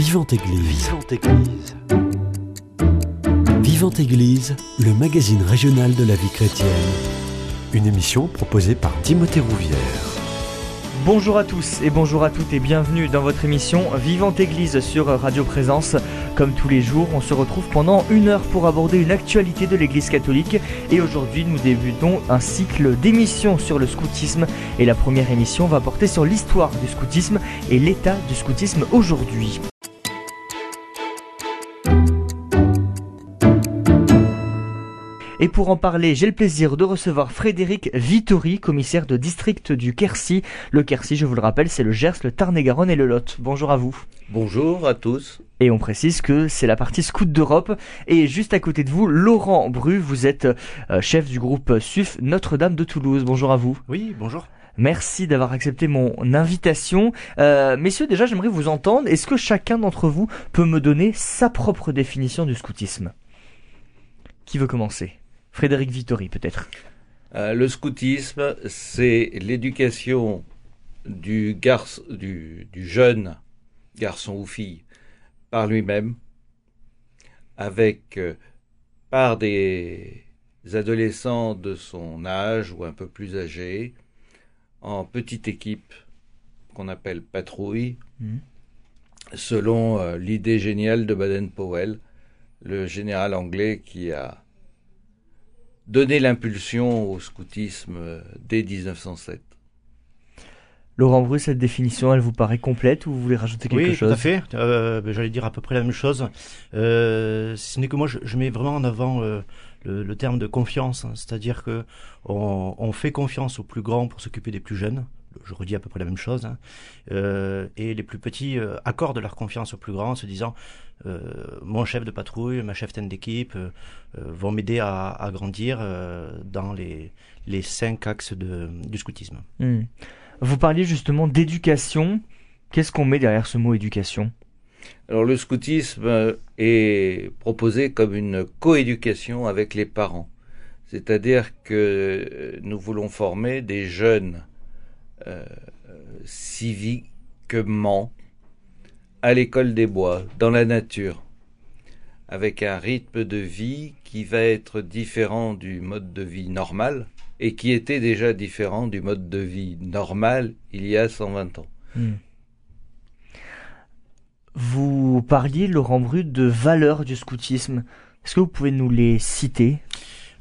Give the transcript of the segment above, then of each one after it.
Vivante Église. Vivante Église. Vivante Église, le magazine régional de la vie chrétienne. Une émission proposée par Timothée Rouvière. Bonjour à tous et bonjour à toutes et bienvenue dans votre émission Vivante Église sur Radio Présence. Comme tous les jours, on se retrouve pendant une heure pour aborder une actualité de l'Église catholique et aujourd'hui nous débutons un cycle d'émissions sur le scoutisme et la première émission va porter sur l'histoire du scoutisme et l'état du scoutisme aujourd'hui. Et pour en parler, j'ai le plaisir de recevoir Frédéric Vittori, commissaire de district du Quercy. Le Quercy, je vous le rappelle, c'est le Gers, le Tarn-et-Garonne et le Lot. Bonjour à vous. Bonjour à tous. Et on précise que c'est la partie scout d'Europe. Et juste à côté de vous, Laurent Bru, vous êtes euh, chef du groupe SUF Notre-Dame de Toulouse. Bonjour à vous. Oui, bonjour. Merci d'avoir accepté mon invitation. Euh, messieurs, déjà, j'aimerais vous entendre. Est-ce que chacun d'entre vous peut me donner sa propre définition du scoutisme? Qui veut commencer? Frédéric Vittori, peut-être. Euh, le scoutisme, c'est l'éducation du, garce, du, du, jeune garçon ou fille par lui-même, avec euh, par des adolescents de son âge ou un peu plus âgés, en petite équipe qu'on appelle patrouille, mmh. selon euh, l'idée géniale de Baden-Powell, le général anglais qui a donné l'impulsion au scoutisme dès 1907. Laurent Bru, cette définition, elle vous paraît complète ou vous voulez rajouter quelque oui, chose Oui, tout à fait. Euh, ben, J'allais dire à peu près la même chose. Euh, ce n'est que moi, je, je, mets vraiment en avant euh, le, le, terme de confiance, hein. c'est-à-dire que on, on, fait confiance aux plus grands pour s'occuper des plus jeunes. Je redis à peu près la même chose. Hein. Euh, et les plus petits accordent leur confiance aux plus grands en se disant euh, mon chef de patrouille, ma chef d'équipe euh, vont m'aider à, à, grandir dans les, les cinq axes de, du scoutisme. Mmh. Vous parliez justement d'éducation. Qu'est-ce qu'on met derrière ce mot éducation? Alors le scoutisme est proposé comme une coéducation avec les parents. C'est-à-dire que nous voulons former des jeunes euh, civiquement à l'école des bois, dans la nature, avec un rythme de vie qui va être différent du mode de vie normal, et qui était déjà différent du mode de vie normal il y a 120 ans. Hmm. Vous parliez, Laurent Brut, de valeurs du scoutisme. Est-ce que vous pouvez nous les citer?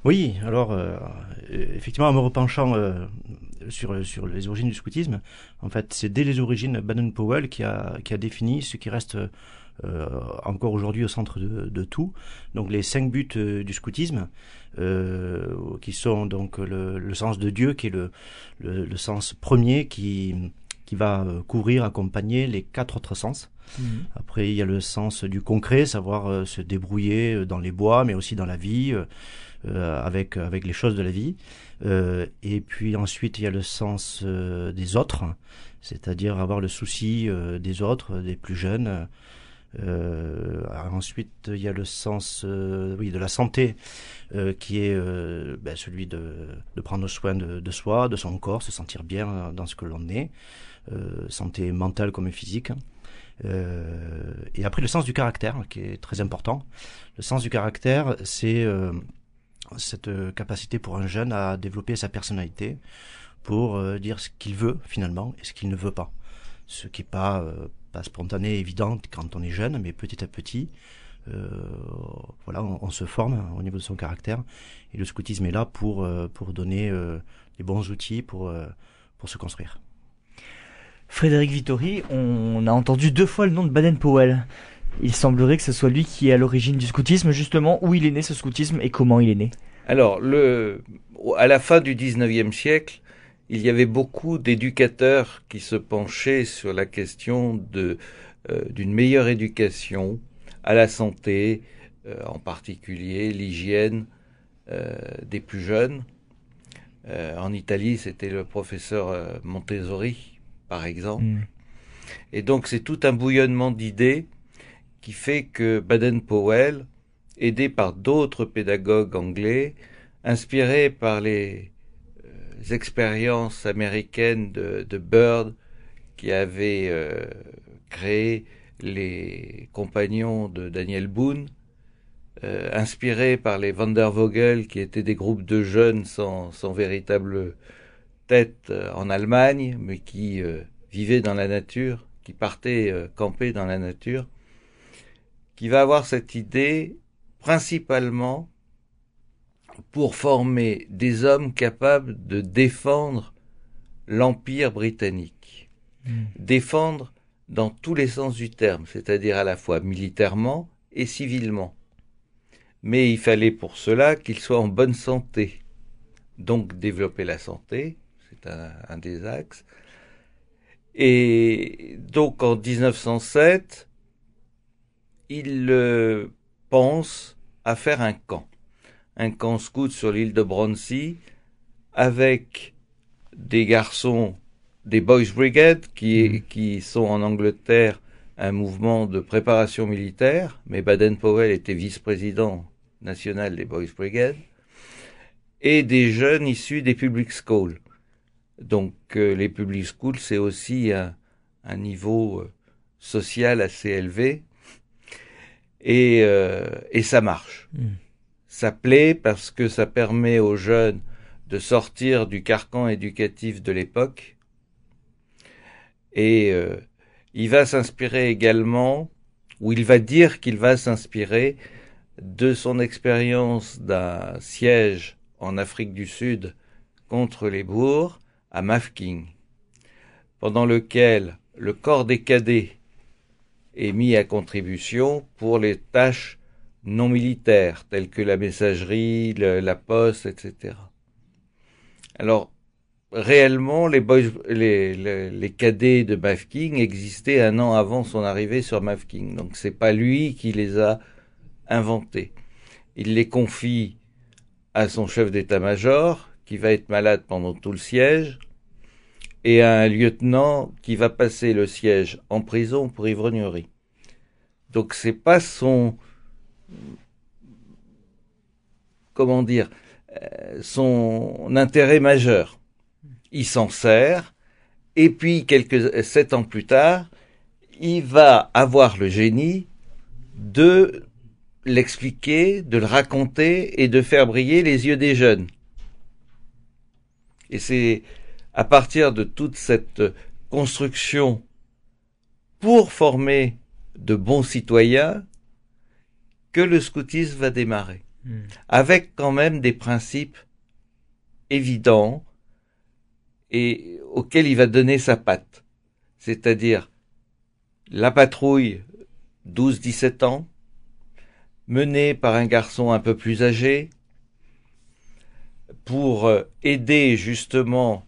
Oui, alors, euh, effectivement, en me repenchant euh, sur, sur les origines du scoutisme, en fait, c'est dès les origines Baden-Powell qui a, qui a défini ce qui reste euh, encore aujourd'hui au centre de, de, tout. Donc les cinq buts euh, du scoutisme, euh, qui sont donc le, le, sens de Dieu, qui est le, le, le sens premier qui, qui va couvrir, accompagner les quatre autres sens. Mmh. Après, il y a le sens du concret, savoir se débrouiller dans les bois, mais aussi dans la vie, avec, avec les choses de la vie. Euh, et puis ensuite, il y a le sens des autres, c'est-à-dire avoir le souci des autres, des plus jeunes. Euh, ensuite, il y a le sens, euh, oui, de la santé, euh, qui est euh, ben, celui de, prendre soin de, soi, de son corps, se sentir bien dans ce que l'on est, santé mentale comme physique. et après, le sens du caractère, qui est très important. Le sens du caractère, c'est cette capacité pour un jeune à développer sa personnalité, pour dire ce qu'il veut finalement et ce qu'il ne veut pas. Ce qui n'est pas pas spontanée, évidente quand on est jeune, mais petit à petit, euh, voilà, on, se forme au niveau de son caractère. Et le scoutisme est là pour, euh, pour donner euh, les bons outils pour, euh, pour se construire. Frédéric Vittori, on a entendu deux fois le nom de Baden-Powell. Il semblerait que ce soit lui qui est à l'origine du scoutisme, justement, où il est né ce scoutisme et comment il est né. Alors, le, à la fin du 19e siècle, il y avait beaucoup d'éducateurs qui se penchaient sur la question de euh, d'une meilleure éducation à la santé, euh, en particulier l'hygiène euh, des plus jeunes. en Italie, c'était le professeur Montessori, par exemple. Mmh. Et donc, c'est tout un bouillonnement d'idées qui fait que Baden-Powell, aidé par d'autres pédagogues anglais, inspirés par les expériences américaines de, de Bird qui avait euh, créé les compagnons de Daniel Boone, euh, inspirés par les Vandervogel, qui étaient des groupes de jeunes sans, sans véritable tête euh, en Allemagne, mais qui euh, vivaient dans la nature, qui partaient euh, camper dans la nature, qui va avoir cette idée principalement pour former des hommes capables de défendre l'Empire britannique. Mm. Défendre dans tous les sens du terme, c'est-à-dire à la fois militairement et civilement. Mais il fallait pour cela qu'ils soient en bonne santé. Donc développer la santé, c'est un, un, des axes. Et donc en 1907, il euh, pense à faire un camp, un camp scout sur l'île de Bronsey, avec des garçons des Boys Brigade, qui, mmh. qui sont en Angleterre un mouvement de préparation militaire, mais Baden-Powell était vice-président national des Boys Brigade, et des jeunes issus des public schools. Donc euh, les public schools, c'est aussi un, un niveau euh, social assez élevé, et, euh, et ça marche. Mm. Ça plaît parce que ça permet aux jeunes de sortir du carcan éducatif de l'époque, et euh, il va s'inspirer également, ou il va dire qu'il va s'inspirer de son expérience d'un siège en Afrique du Sud contre les bourgs à Mafking, pendant lequel le corps des cadets est mis à contribution pour les tâches non militaires, telles que la messagerie, la poste, etc. Alors, réellement, les, cadets de Mafking existaient un an avant son arrivée sur Mafking. Donc, c'est pas lui qui les a inventés. Il les confie à son chef d'état-major, qui va être malade pendant tout le siège, et à un lieutenant qui va passer le siège en prison pour ivrognerie. Donc c'est pas son comment dire son intérêt majeur. Il s'en sert et puis quelques sept ans plus tard, il va avoir le génie de l'expliquer, de le raconter et de faire briller les yeux des jeunes. Et c'est à partir de toute cette construction pour former de bons citoyens que le scoutisme va démarrer, mmh. avec quand même des principes évidents et auxquels il va donner sa patte, c'est-à-dire la patrouille 12-17 ans, menée par un garçon un peu plus âgé, pour aider justement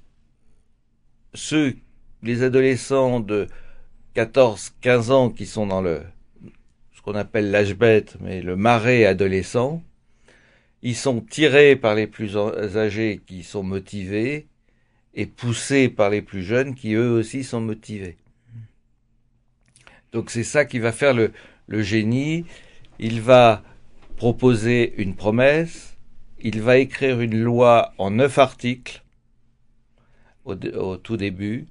ceux, les adolescents de 14, 15 ans qui sont dans le, ce qu'on appelle l'âge bête, mais le marais adolescent, ils sont tirés par les plus âgés qui sont motivés et poussés par les plus jeunes qui eux aussi sont motivés. Donc c'est ça qui va faire le, le génie. Il va proposer une promesse, il va écrire une loi en neuf articles au, au tout début.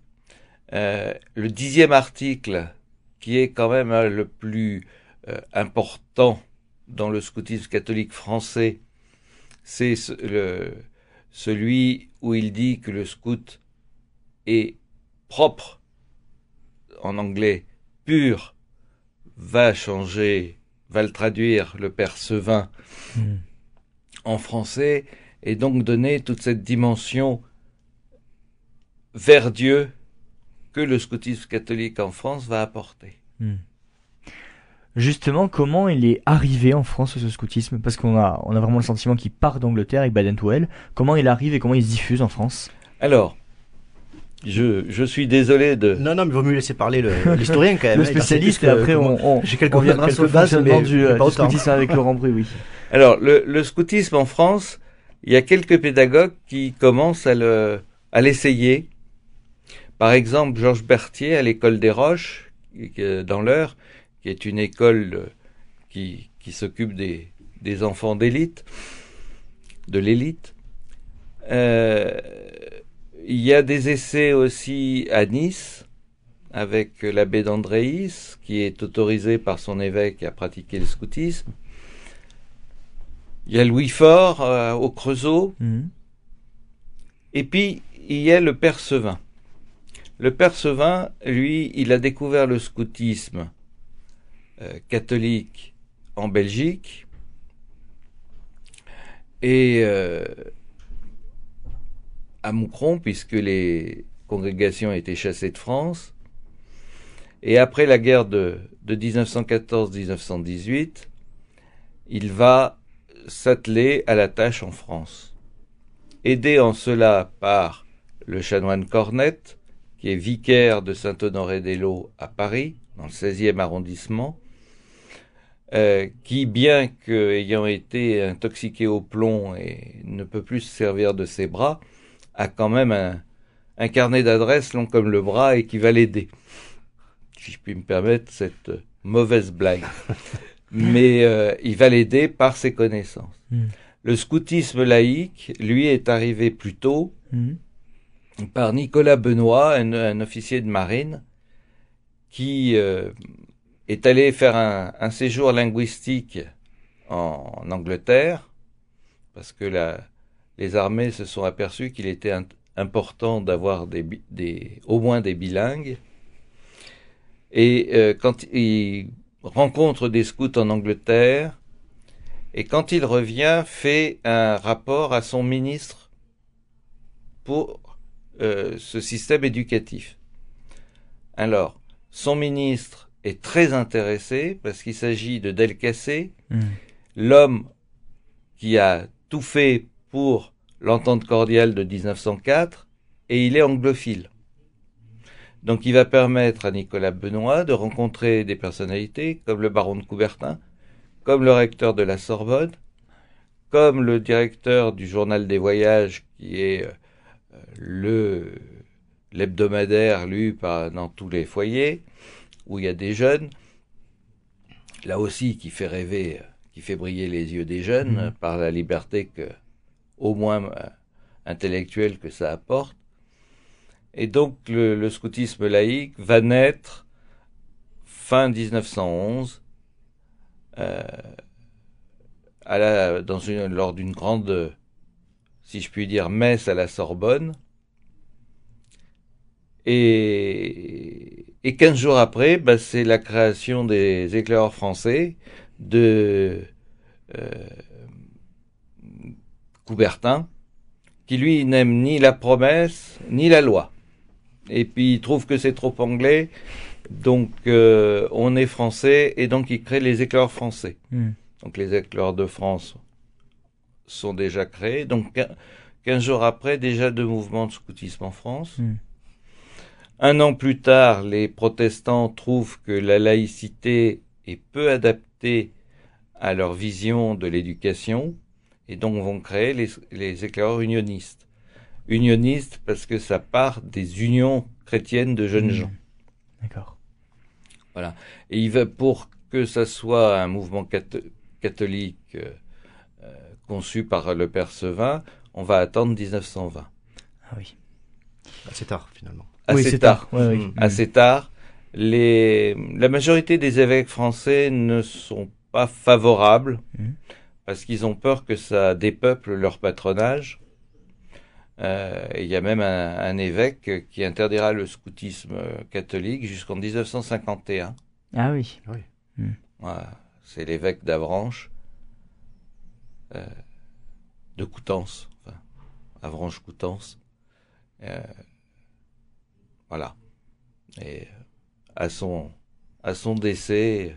Euh, le dixième article, qui est quand même hein, le plus euh, important dans le scoutisme catholique français, c'est ce, le, celui où il dit que le scout est propre, en anglais, pur, va changer, va le traduire le père Sevin mmh. en français, et donc donner toute cette dimension vers Dieu que le scoutisme catholique en France va apporter. Mmh. Justement, comment il est arrivé en France ce scoutisme? Parce qu'on a, on a vraiment le sentiment qu'il part d'Angleterre avec Baden-Powell. Comment il arrive et comment il se diffuse en France? Alors, je, je suis désolé de. Non, non, mais il vaut mieux laisser parler l'historien quand même. le spécialiste, et après on, on, j'ai quelques, on viendra sur le fonctionnement du, euh, du scoutisme avec Laurent Bru, oui. Alors, le, le scoutisme en France, il y a quelques pédagogues qui commencent à le, à l'essayer. Par exemple, Georges Berthier à l'école des Roches, dans l'Eure, qui est une école qui, qui s'occupe des, des enfants d'élite, de l'élite. Euh, il y a des essais aussi à Nice, avec l'abbé d'Andréis, qui est autorisé par son évêque à pratiquer le scoutisme. Il y a Louis Fort euh, au Creusot. Mhm. Et puis, il y a le père Sevin. Le père Sevin, lui, il a découvert le scoutisme euh, catholique en Belgique. Et euh, à Moucron, puisque les congrégations étaient chassées de France. Et après la guerre de, de 1914-1918, il va s'atteler à la tâche en France. Aidé en cela par le chanoine Cornette, qui est vicaire de Saint-Honoré-des-Laux à Paris, dans le 16e arrondissement, euh, qui, bien qu'ayant été intoxiqué au plomb et ne peut plus se servir de ses bras, a quand même un, un carnet d'adresses long comme le bras et qui va l'aider. Si je puis me permettre cette mauvaise blague. Mais euh, il va l'aider par ses connaissances. Mm. Le scoutisme laïque, lui, est arrivé plus tôt Mhm. Par Nicolas Benoît, un, officier de marine, qui euh, est allé faire un, séjour linguistique en, Angleterre, parce que les armées se sont aperçues qu'il était important d'avoir au moins des bilingues. Et euh, quand il rencontre des scouts en Angleterre, et quand il revient, fait un rapport à son ministre pour euh, ce système éducatif. Alors, son ministre est très intéressé parce qu'il s'agit de Delcassé, Mhm. l'homme qui a tout fait pour l'entente cordiale de 1904, et il est anglophile. Donc il va permettre à Nicolas Benoît de rencontrer des personnalités comme le baron de Coubertin, comme le recteur de la Sorbonne, comme le directeur du journal des voyages qui est euh, le l'hebdomadaire lu par, dans tous les foyers où il y a des jeunes, là aussi qui fait rêver, qui fait briller les yeux des jeunes euh, par la liberté que, au moins euh, intellectuelle que ça apporte. Et donc le, le scoutisme laïque va naître fin 1911 euh, à la, dans une, lors d'une grande, si je puis dire, messe à la Sorbonne. Et, et 15 jours après, bah, c'est la création des éclaireurs français de euh, Coubertin, qui lui n'aime ni la promesse ni la loi. Et puis il trouve que c'est trop anglais, donc euh, on est français, et donc il crée les éclaireurs français. Mhm. Donc les éclaireurs de France sont déjà créés. Donc quin- 15 jours après, déjà deux mouvements de scoutisme en France. Mm. Un an plus tard, les protestants trouvent que la laïcité est peu adaptée à leur vision de l'éducation et donc vont créer les, les éclaireurs unionistes. Unionistes parce que ça part des unions chrétiennes de jeunes Mhm. gens. D'accord. Et il va pour que ça soit un mouvement catho- catholique euh, euh, conçu par le père Sevin, on va attendre 1920. Ah oui. Assez tard, finalement. Oui, Assez tard. tard. Ouais, oui. Assez tard. Les, la majorité des évêques français ne sont pas favorables Mhm. parce qu'ils ont peur que ça dépeuple leur patronage. Euh, Il y a même un, un évêque qui interdira le scoutisme catholique jusqu'en 1951. Ah oui. Voilà. C'est l'évêque d'Avranches, euh, de Coutances, enfin, Avranches-Coutances. Euh, voilà. Et euh, à son, à son décès,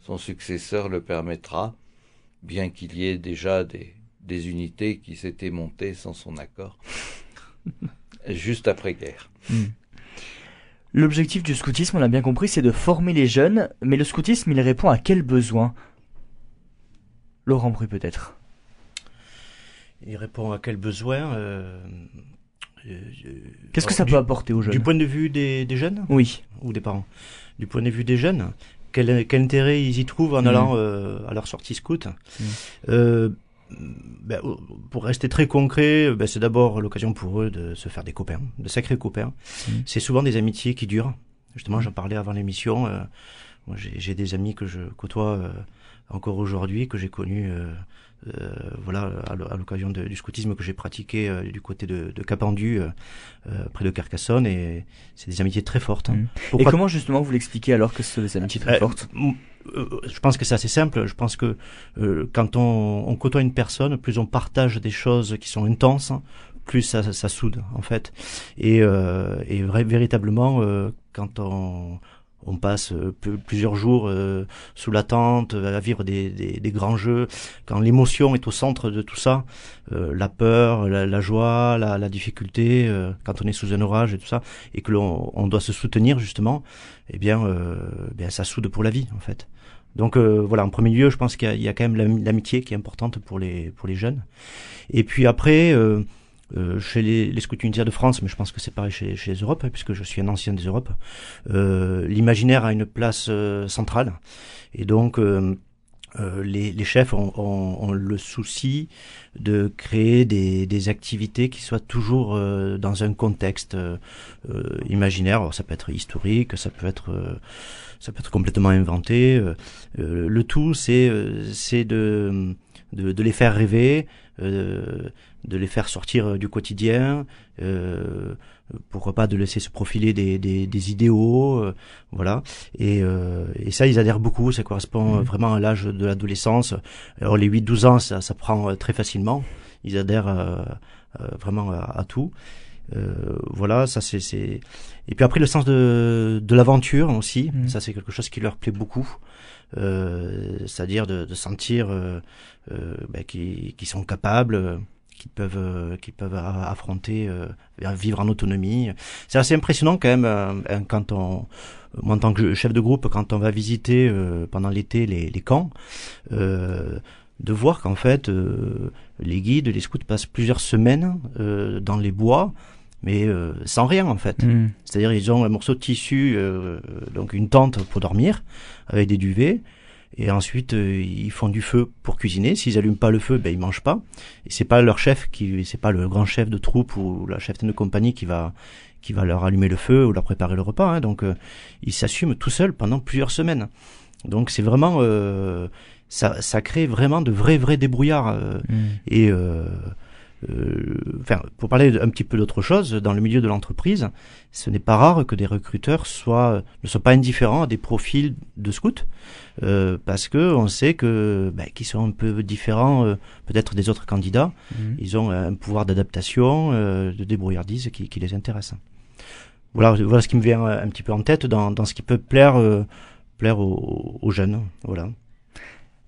son successeur le permettra, bien qu'il y ait déjà des, des unités qui s'étaient montées sans son accord, juste après-guerre. L'objectif du scoutisme, on l'a bien compris, c'est de former les jeunes, mais le scoutisme, il répond à quel besoin? Laurent Bru peut-être. Il répond à quel besoin euh, Qu'est-ce que ça du- peut apporter aux jeunes Du point de vue des, des jeunes Oui. ou des parents Du point de vue des jeunes, quel, quel intérêt ils y trouvent en Mhm. allant euh, à leur sortie scout Mhm. Euh, ben, Pour rester très concret, ben, c'est d'abord l'occasion pour eux de se faire des copains, de sacrés copains. Mhm. C'est souvent des amitiés qui durent, Justement, j'en parlais avant l'émission. j'ai des amis que je côtoie encore aujourd'hui, que j'ai connus euh, voilà, à l'occasion du scoutisme que j'ai pratiqué euh, du côté de, de Capendu, euh, près de Carcassonne, et c'est des amitiés très fortes. Hein. Mmh. Et comment justement vous l'expliquez alors que c'est des amitiés très fortes je pense que c'est assez simple. Je pense que quand on, on, côtoie une personne, plus on partage des choses qui sont intenses, plus ça, ça soude en fait. Et, et véritablement, quand on, on passe euh, plusieurs jours euh, sous la tente, à vivre des, des, grands jeux. Quand l'émotion est au centre de tout ça, euh, la peur, la, joie, la, difficulté, quand on est sous un orage et tout ça, et que l'on on doit se soutenir justement, eh bien, bien ça soude pour la vie en fait. Donc voilà, en premier lieu, je pense qu'il y, y, a quand même l'amitié qui est importante pour les pour les jeunes. Et puis après. Euh, chez les, les scouts unitaires de France, mais je pense que c'est pareil chez, chez les Europes, hein, puisque je suis un ancien des Europes, euh, l'imaginaire a une place euh, centrale. Et donc, euh, les, les, chefs ont, ont, ont, le souci de créer des, des activités qui soient toujours dans un contexte imaginaire. ça peut être historique, ça peut être ça peut être complètement inventé. le tout, c'est c'est de, de, de les faire rêver, euh, de les faire sortir euh, du quotidien, euh, pourquoi pas de laisser se profiler des, des, des idéaux, voilà. Et, et, ça, ils adhèrent beaucoup, ça correspond mmh. vraiment à l'âge de l'adolescence. Alors les 8-12 ans, ça, ça prend très facilement, ils adhèrent vraiment à, tout. voilà, ça c'est et puis après le sens de, de l'aventure aussi, mmh. ça c'est quelque chose qui leur plaît beaucoup. Euh, c'est-à-dire de, de, sentir euh, euh ben, qu'ils sont capables qui peuvent qui peuvent affronter vivre en autonomie. C'est assez impressionnant quand même quand on en tant que chef de groupe quand on va visiter pendant l'été les, les, camps de voir qu'en fait les guides les scouts passent plusieurs semaines dans les bois mais euh, sans rien en fait. Mm. C'est-à-dire ils ont un morceau de tissu, euh, donc une tente pour dormir avec des duvets, et ensuite euh, ils font du feu pour cuisiner. S'ils allument pas le feu, ben ils mangent pas. Et c'est pas leur chef qui, c'est pas le grand chef de troupe ou la chef de compagnie qui va qui va leur allumer le feu ou leur préparer le repas. Hein. Donc ils s'assument tout seuls pendant plusieurs semaines. Donc c'est vraiment ça, ça crée vraiment de vrais vrais débrouillards mm. et euh, enfin, pour parler un petit peu d'autre chose, dans le milieu de l'entreprise, ce n'est pas rare que des recruteurs soient, ne soient pas indifférents à des profils de scouts, euh, parce que on sait que ben, qu'ils sont un peu différents euh, peut-être des autres candidats. Mhm. Ils ont un pouvoir d'adaptation, euh, de débrouillardise qui, qui, les intéresse. Voilà, voilà ce qui me vient un petit peu en tête dans, dans ce qui peut plaire plaire aux, aux jeunes. Voilà.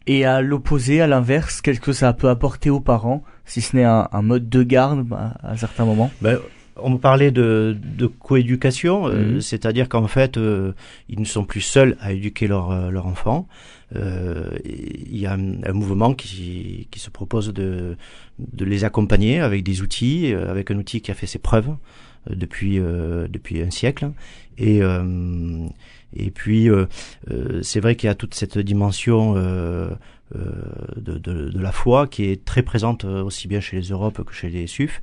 Et à l'opposé, à l'inverse, qu'est-ce que ça peut apporter aux parents, si ce n'est un, un, mode de garde bah, à, certains moments? Ben, On parlait de, de coéducation, euh, mhm. c'est-à-dire qu'en fait, euh, ils ne sont plus seuls à éduquer leur, euh, leur enfant. Il y a un, un, mouvement qui, qui se propose de, de les accompagner avec des outils, avec un outil qui a fait ses preuves depuis, depuis un siècle. Et et puis, euh, euh, c'est vrai qu'il y a toute cette dimension euh, de, de, de, la foi qui est très présente aussi bien chez les Europes que chez les SUF,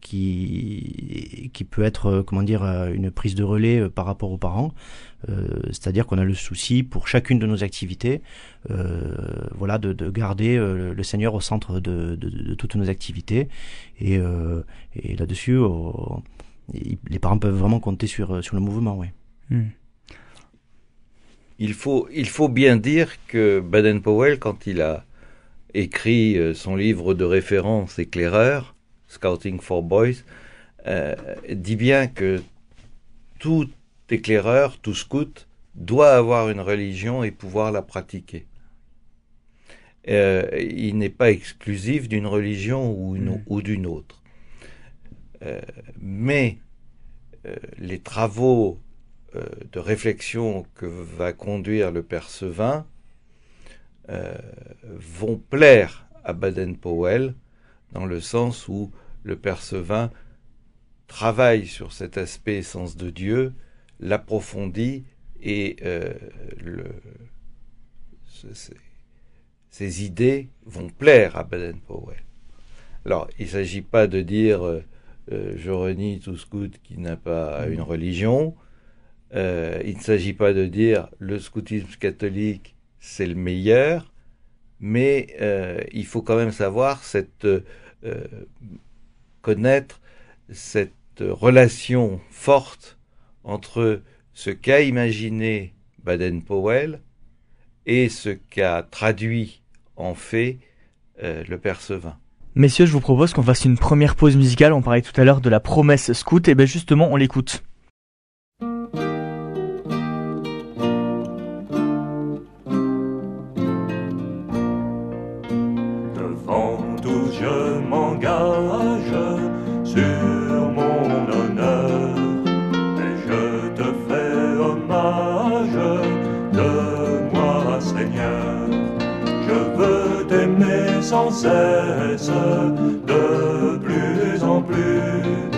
qui, qui peut être, comment dire, une prise de relais par rapport aux parents. C'est-à-dire qu'on a le souci pour chacune de nos activités, voilà, de, de garder le Seigneur au centre de, de toutes nos activités. Et, et là-dessus, les parents peuvent vraiment compter sur, sur le mouvement, oui. Hmm il faut, il faut bien dire que Baden-Powell, quand il a écrit euh, son livre de référence éclaireur, Scouting for Boys, euh, dit bien que tout éclaireur, tout scout, doit avoir une religion et pouvoir la pratiquer. Euh, il n'est pas exclusif d'une religion ou, mm. ou d'une autre. Euh, mais les travaux de réflexion que va conduire le père Sevin euh, vont plaire à Baden-Powell dans le sens où le père Sevin travaille sur cet aspect sens de Dieu, l'approfondit et euh, le, idées vont plaire à Baden-Powell. Alors, il ne s'agit pas de dire je renie tout scout qui n'a pas une religion, euh, il ne s'agit pas de dire le scoutisme catholique c'est le meilleur, mais euh, il faut quand même savoir cette euh, connaître cette relation forte entre ce qu'a imaginé Baden-Powell et ce qu'a traduit en fait le Percevin. Messieurs, je vous propose qu'on fasse une première pause musicale. On parlait tout à l'heure de la promesse scout, et bien justement, on l'écoute. Sans cesse, de plus en plus.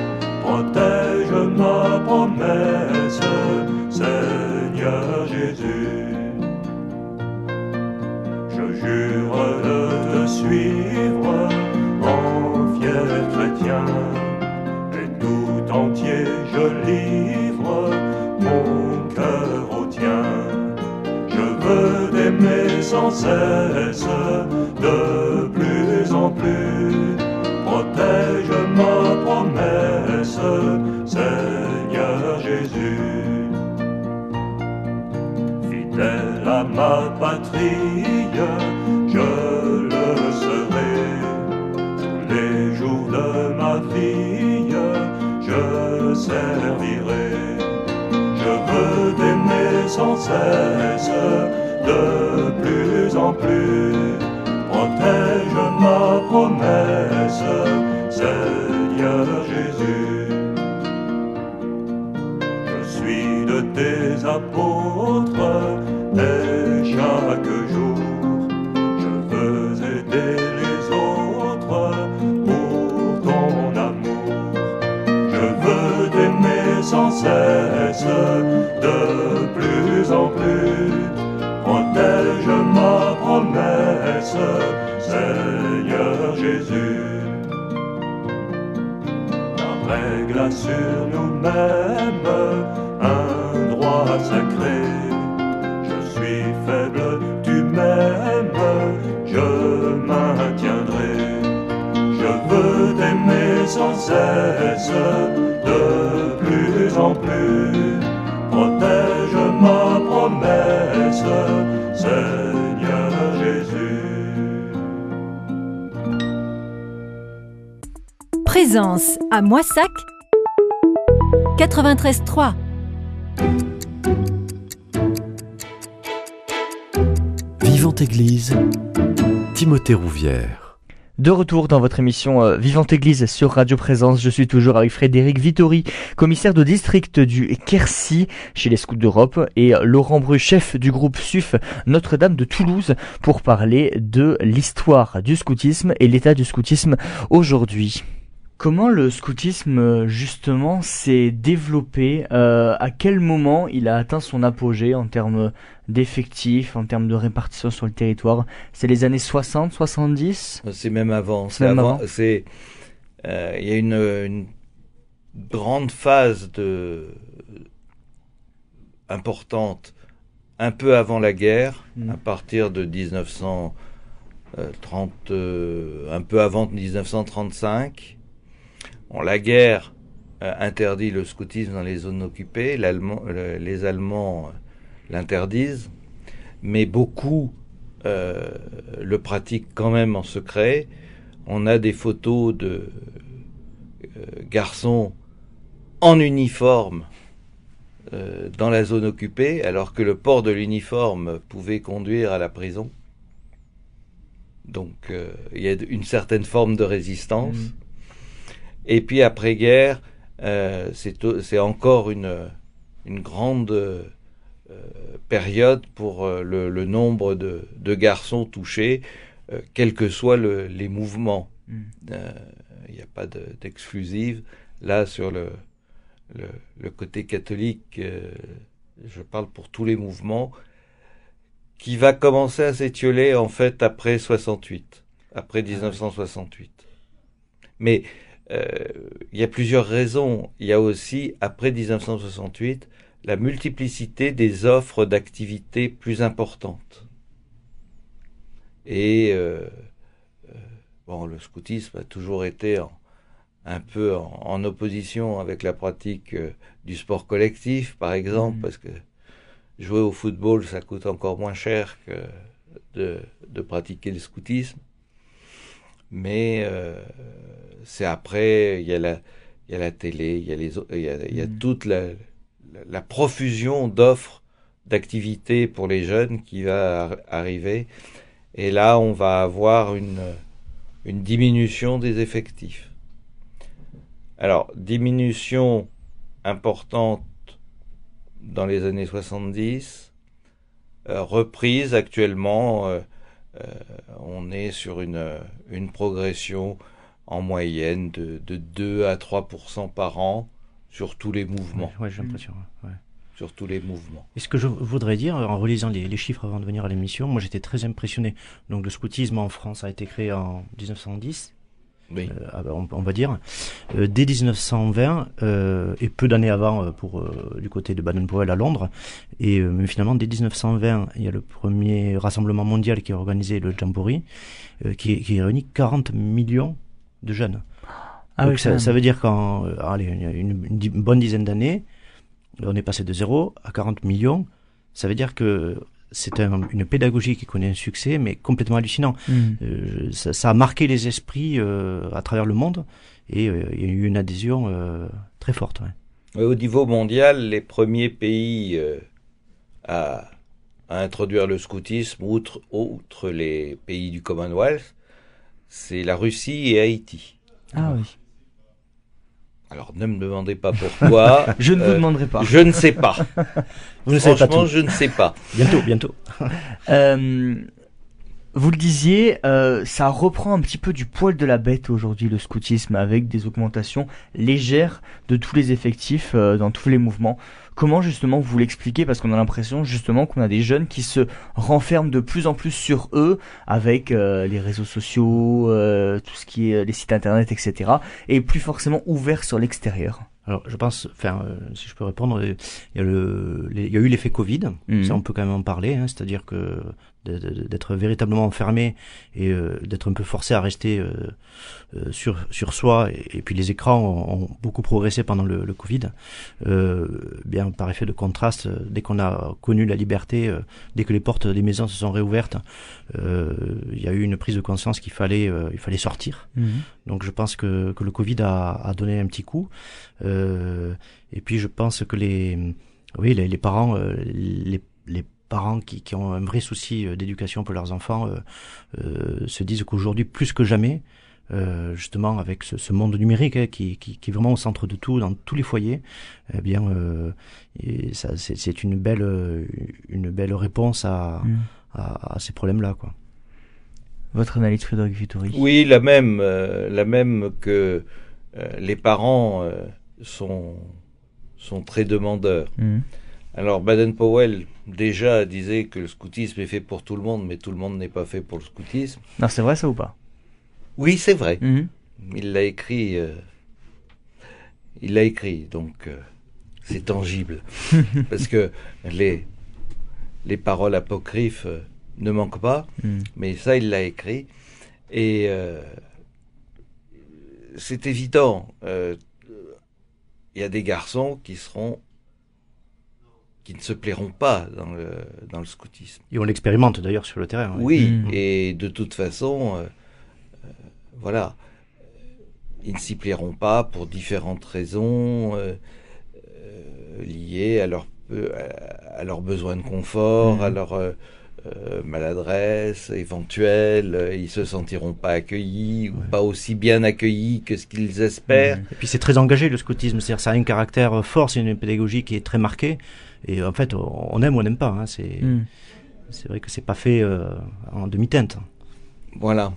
Protège ma promesse, Seigneur Jésus. Je jure de te suivre en fier chrétien, et tout entier je livre mon sans cesse de plus en plus. Protège ma promesse, Seigneur Jésus. Fidèle à ma patrie, je le serai. Tous les jours de ma vie, je servirai. Je veux t'aimer sans cesse, de plus en plus protège ma promesse, Seigneur Jésus. Je suis de tes apôtres Moissac 93.3 Vivante Église, Timothée Rouvière. De retour dans votre émission euh, Vivante Église sur Radio Présence, je suis toujours avec Frédéric Vittori, commissaire de district du Quercy chez les Scouts d'Europe et Laurent Bru, chef du groupe SUF Notre-Dame de Toulouse pour parler de l'histoire du scoutisme et l'état du scoutisme aujourd'hui. Comment le scoutisme justement s'est développé euh, À quel moment il a atteint son apogée en termes d'effectifs, en termes de répartition sur le territoire? C'est les années 60, 70 C'est même avant. C'est avant. C'est euh, il y a une, une, grande phase de importante un peu avant la guerre, mm. à partir de 1930, euh, un peu avant 1935 la guerre euh, interdit le scoutisme dans les zones occupées, les Allemands euh, l'interdisent, mais beaucoup euh, le pratiquent quand même en secret. On a des photos de garçons en uniforme dans la zone occupée, alors que le port de l'uniforme pouvait conduire à la prison. Donc il y a une certaine forme de résistance. Mmh. Et puis après-guerre, euh, c'est encore une, une grande euh, période pour euh, le, le, nombre de, de, garçons touchés, euh, quels que soient le, les mouvements. Euh, il n'y a pas d'exclusive. Là, sur le, le, côté catholique, je parle pour tous les mouvements, qui va commencer à s'étioler en fait après 68, après 1968. Ah Mais il y a plusieurs raisons. Il y a aussi, après 1968, la multiplicité des offres d'activités plus importantes. Et euh, euh, bon, le scoutisme a toujours été en, un peu en, en, opposition avec la pratique euh, du sport collectif, par exemple, Mhm. parce que jouer au football, ça coûte encore moins cher que de, de pratiquer le scoutisme. Mais euh, c'est après, il y a la, il y a la télé, il y a les, il y a, il y a Mhm. toute la, la, profusion d'offres d'activités pour les jeunes qui va ar- arriver. Et là, on va avoir une, une diminution des effectifs. Alors, diminution importante dans les années 70, euh, reprise actuellement, euh, on est sur une, euh, une progression en moyenne de, de 2 à 3% par an sur tous les mouvements. Ouais, j'ai l'impression. ouais. Sur tous les mouvements. Et ce que je voudrais dire, en relisant les, les chiffres avant de venir à l'émission, moi j'étais très impressionné. Donc le scoutisme en France a été créé en 1910, Oui. euh, ah ben, on, on va dire. Euh, dès 1920, euh, et peu d'années avant pour du côté de Baden-Powell à Londres. Et mais finalement, dès 1920, il y a le premier rassemblement mondial qui est organisé, le Jamboree, qui, qui réunit 40 millions de jeunes. Ah Donc oui, ça, veut dire qu'en allez, une, une- une di- bonne dizaine d'années, on est passé de 0 à 40 millions. Ça veut dire que c'est un- une pédagogie qui connaît un succès, mais complètement hallucinant. Mhm. Euh, ça, ça a marqué les esprits euh, à travers le monde et euh, il y a eu une adhésion euh, très forte. ouais. Au niveau mondial, les premiers pays euh, à, à introduire le scoutisme, outre, outre les pays du Commonwealth, c'est la Russie et Haïti. Ah oui. Alors ne me demandez pas pourquoi. Je ne vous Euh, demanderai pas. Je ne sais pas. Vous ne savez pas Franchement, tout. je ne sais pas. Bientôt, bientôt. Euh, vous le disiez, euh, ça reprend un petit peu du poil de la bête aujourd'hui le scoutisme avec des augmentations légères de tous les effectifs euh, dans tous les mouvements. Comment justement vous l'expliquez? Parce qu'on a l'impression justement qu'on a des jeunes qui se renferment de plus en plus sur eux avec euh, les réseaux sociaux, euh, tout ce qui est les sites internet, etc. Et plus forcément ouverts sur l'extérieur. Alors, je pense, enfin, euh, si je peux répondre, euh, il y a, le, les- il y a eu l'effet Covid. Mhm. Ça, on peut quand même en parler. Hein, C'est-à-dire que d'être véritablement enfermé et euh, d'être un peu forcé à rester euh, euh, sur sur soi. Et, et puis les écrans ont, ont beaucoup progressé pendant le, le Covid. Euh, bien par effet de contraste, euh, dès qu'on a connu la liberté, dès que les portes des maisons se sont réouvertes, euh, il y a eu une prise de conscience qu'il fallait il fallait sortir. Donc je pense que, que le Covid a, a donné un petit coup. Euh, et puis je pense que les, oui, les, les parents, euh, les parents qui, qui ont un vrai souci euh, d'éducation pour leurs enfants euh, euh, se disent qu'aujourd'hui, plus que jamais, euh, justement avec ce, ce monde numérique hein, qui, qui, qui est vraiment au centre de tout, dans tous les foyers, eh bien, euh, et ça, c'est, c'est une belle, une belle réponse à, à, à ces problèmes-là, quoi. Votre analyse, Frédéric Vittori Oui, la même, euh, la même que euh, les parents euh, sont, sont très demandeurs. Mhm. Alors Baden-Powell déjà disait que le scoutisme est fait pour tout le monde, mais tout le monde n'est pas fait pour le scoutisme. Non, c'est vrai ça ou pas? Oui, c'est vrai. Mhm. Il l'a écrit. euh, il l'a écrit, donc euh, c'est tangible. Parce que les, les paroles apocryphes euh, ne manquent pas, Mhm. mais ça, il l'a écrit. Et c'est évident. Il y a des garçons qui seront. Qui ne se plairont pas dans le, dans le scoutisme. Et on l'expérimente d'ailleurs sur le terrain. Oui, Mm. et de toute façon, euh, euh, voilà, ils ne s'y plairont pas pour différentes raisons euh, euh, liées à leur, euh, à leurs besoins de confort, Mhm. à leur euh, euh, maladresse éventuelle. Ils se sentiront pas accueillis ou pas aussi bien accueillis que ce qu'ils espèrent. Mhm. Et puis c'est très engagé le scoutisme, c'est-à-dire ça a un caractère fort, c'est une pédagogie qui est très marquée. Et en fait, on aime ou on n'aime pas. Hein. C'est Mhm. c'est vrai que c'est pas fait euh, en demi-teinte. Voilà,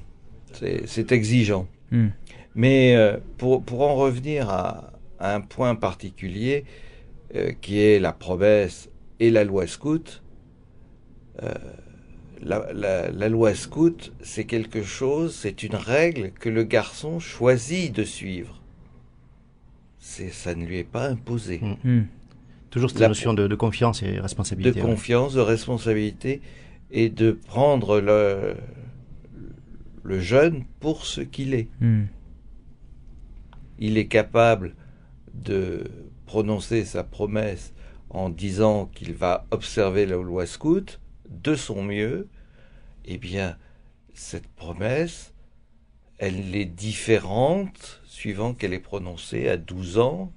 c'est exigeant. Mhm. Mais euh, pour, pour en revenir à, à un point particulier, euh, qui est la promesse et la loi scout, euh, la, la, la loi scout, c'est quelque chose, c'est une règle que le garçon choisit de suivre. C'est, ça ne lui est pas imposé. Mm. Toujours cette La- notion de, de confiance et de responsabilité. ouais. confiance, de responsabilité et de prendre le, le jeune pour ce qu'il est. Hmm. Il est capable de prononcer sa promesse en disant qu'il va observer la loi scout de son mieux. Eh bien, cette promesse, elle est différente suivant qu'elle est prononcée à 12 ans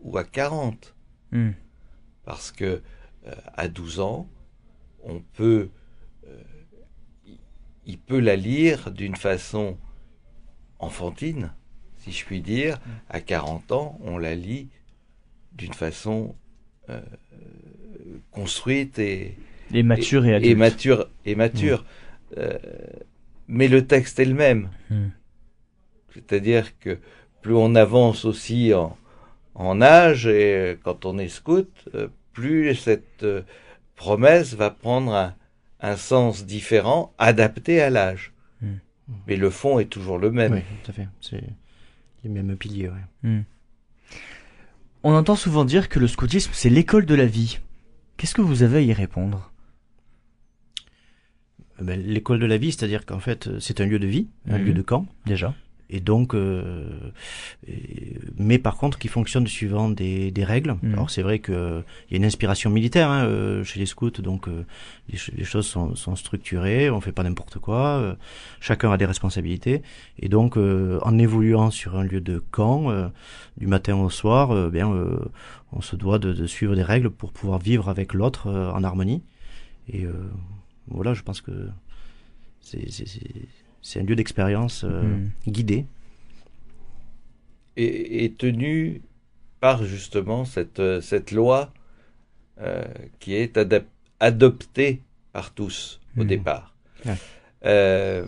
ou à 40. Hmm. Parce que euh, à 12 ans, on peut, euh, il- peut la lire d'une façon enfantine, si je puis dire. À 40 ans, on la lit d'une façon euh, construite et, Et mature et, et, adulte. mature. Et mature. Mais le texte est le même. Hmm. C'est-à-dire que plus on avance aussi en, en âge et euh, quand on est scout, euh, plus cette euh, promesse va prendre un, un sens différent, adapté à l'âge. Mm. Mais le fond est toujours le même. Oui, tout à fait. C'est les mêmes piliers. ouais. Hmm. On entend souvent dire que le scoutisme, c'est l'école de la vie. Qu'est-ce que vous avez à y répondre? Ben, L'école de la vie, c'est-à-dire qu'en fait, c'est un lieu de vie, un Mhm. lieu de camp. Déjà Et donc, euh, et- mais par contre, qui fonctionne suivant des, des règles. Alors c'est vrai que euh, il y a une inspiration militaire hein, euh, chez les scouts, donc euh, les, ch- les choses sont, sont structurées, on fait pas n'importe quoi. euh, chacun a des responsabilités, et donc euh, en évoluant sur un lieu de camp, euh, du matin au soir, euh, bien, euh, on se doit de, de suivre des règles pour pouvoir vivre avec l'autre euh, en harmonie. Et euh, voilà, je pense que c'est c'est- un lieu d'expérience euh, Hmm. guidé. Et, et tenu par justement cette, euh, cette loi euh, qui est adap- adoptée par tous au Mhm. départ. Ouais. Euh,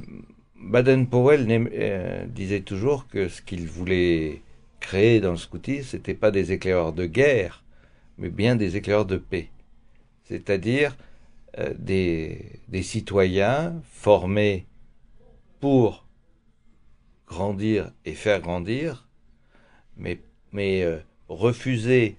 Baden-Powell euh, disait toujours que ce qu'il voulait créer dans le scoutisme, c'était pas des éclaireurs de guerre, mais bien des éclaireurs de paix. C'est-à-dire euh, des, des citoyens formés pour grandir et faire grandir, mais, mais euh, refuser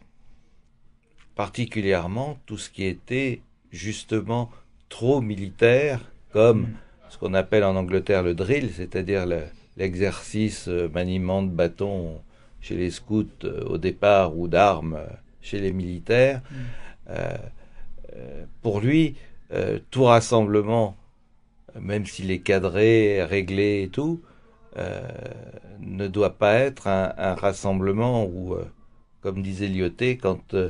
particulièrement tout ce qui était justement trop militaire, comme ce qu'on appelle en Angleterre le drill, c'est-à-dire le- l'exercice euh, maniement de bâton chez les scouts euh, au départ ou d'armes chez les militaires. Euh, pour lui, tout rassemblement, même s'il est cadré, réglé et tout, euh, ne doit pas être un, rassemblement où, euh, comme disait Lyoté, quand euh,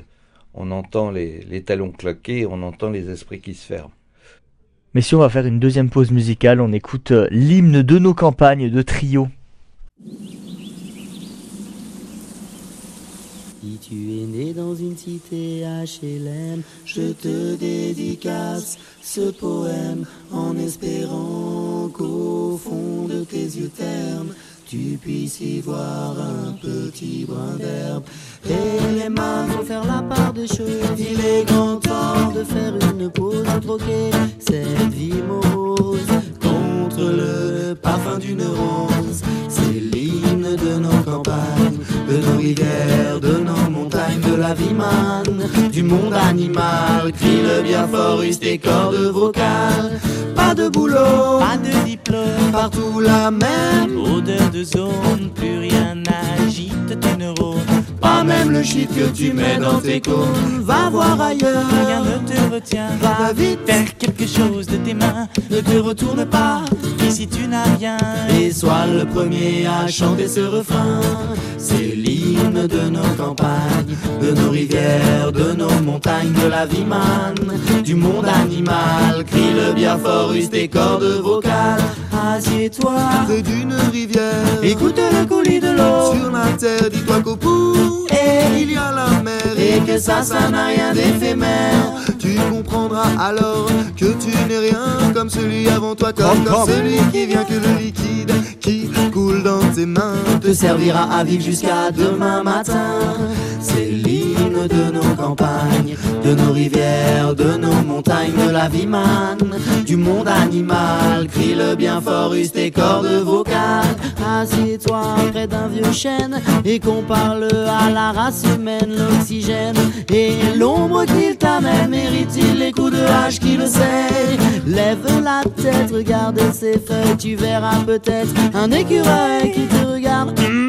on entend les, talons claquer, on entend les esprits qui se ferment. Mais si on va faire une deuxième pause musicale, on écoute l'hymne de nos campagnes de trio. Si tu es né dans une cité HLM, je te dédicace ce poème en espérant qu'au fond de tes yeux ternes, tu puisses y voir un petit brin d'herbe. Et les mains vont faire la part des choses. Il est grand temps de faire une pause, de troquer cette vie morose contre le parfum d'une rose. C'est l'hymne de nos campagnes, de nos rivières, de nos montagnes, de la vie manne, du monde animal. Crie le bien fort, use tes cordes vocales. Pas de boulot, Pas de diplôme, partout la même. odeur de zone, plus rien n'agite tes neurones. Pas même le shit que tu mets dans tes cônes. Va voir ailleurs, Rien ne te retient. va vite, Faire quelque chose de tes mains. ne te retourne pas. Ici tu n'as rien. Et sois le premier à chanter ce refrain. C'est l'hymne de nos campagnes, de nos rivières, de nos montagnes, de la vie manne, du monde animal. Crie le bien fort, use tes cordes vocales. Assieds-toi près d'une rivière. écoute le coulis de l'eau. Sur la terre, dis-toi qu'au bout, Et, il y a la. Et que ça, ça n'a rien d'éphémère. Tu comprendras alors que tu n'es rien comme celui avant toi, comme, celui qui vient que le liquide qui coule dans tes mains te servira à vivre jusqu'à demain matin. C'est de nos campagnes, de nos rivières, de nos montagnes, de la vie manne, du monde animal. Crie le bien fort, use cordes vocales. Assieds-toi près d'un vieux chêne et qu'on parle à la race humaine, l'oxygène et l'ombre qu'il t'amène. Mérite-t-il les coups de hache qui le sait? Lève la tête, regarde ses feuilles, tu verras peut-être un écureuil qui te regarde. Hum,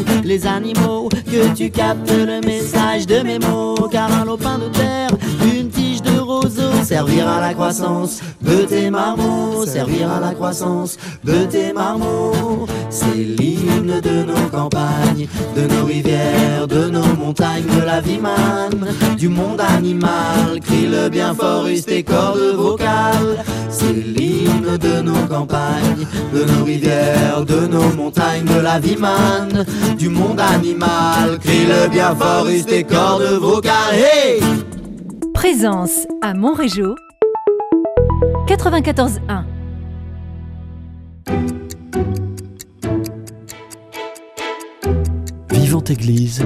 les animaux que tu captes le message de mes mots. Car un lopin de terre, tige de roseau servira à la croissance de tes marmots. À la croissance de tes marmots. C'est l'hymne de nos campagnes, de nos rivières, de nos montagnes, de la vie manne, du monde animal. Crie le bien fort, use cordes vocales. C'est l'hymne de nos campagnes, de nos rivières, de nos montagnes, de la vie manne, du monde animal. Crie le bien fort, use cordes vocales. Hey! Présence à Montrégeau 94.1 Vivante Église,